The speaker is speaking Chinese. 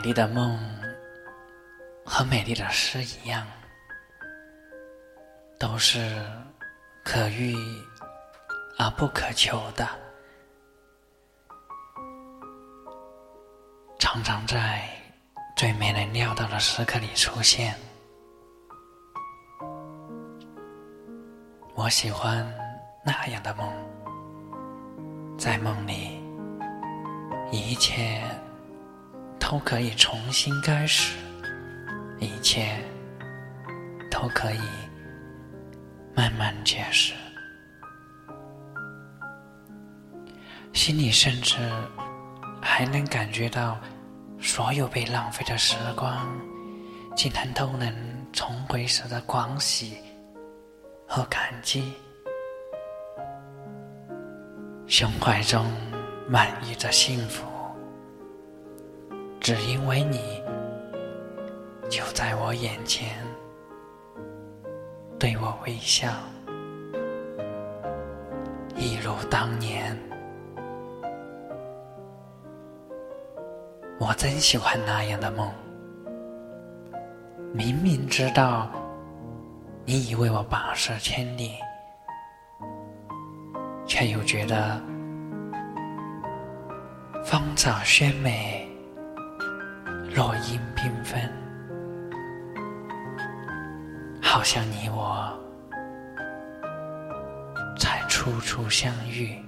美丽的梦和美丽的诗一样，都是可遇而不可求的，常常在最没人料到的时刻里出现。我喜欢那样的梦，在梦里，一切。都可以重新开始，一切都可以慢慢解释，心里甚至还能感觉到，所有被浪费的时光，竟然都能重回时的狂喜和感激，胸怀中满溢着幸福。只因为你就在我眼前，对我微笑，一如当年。我真喜欢那样的梦，明明知道你已为我跋涉千里，却又觉得芳草鲜美。落英缤纷，好像你我才初初相遇。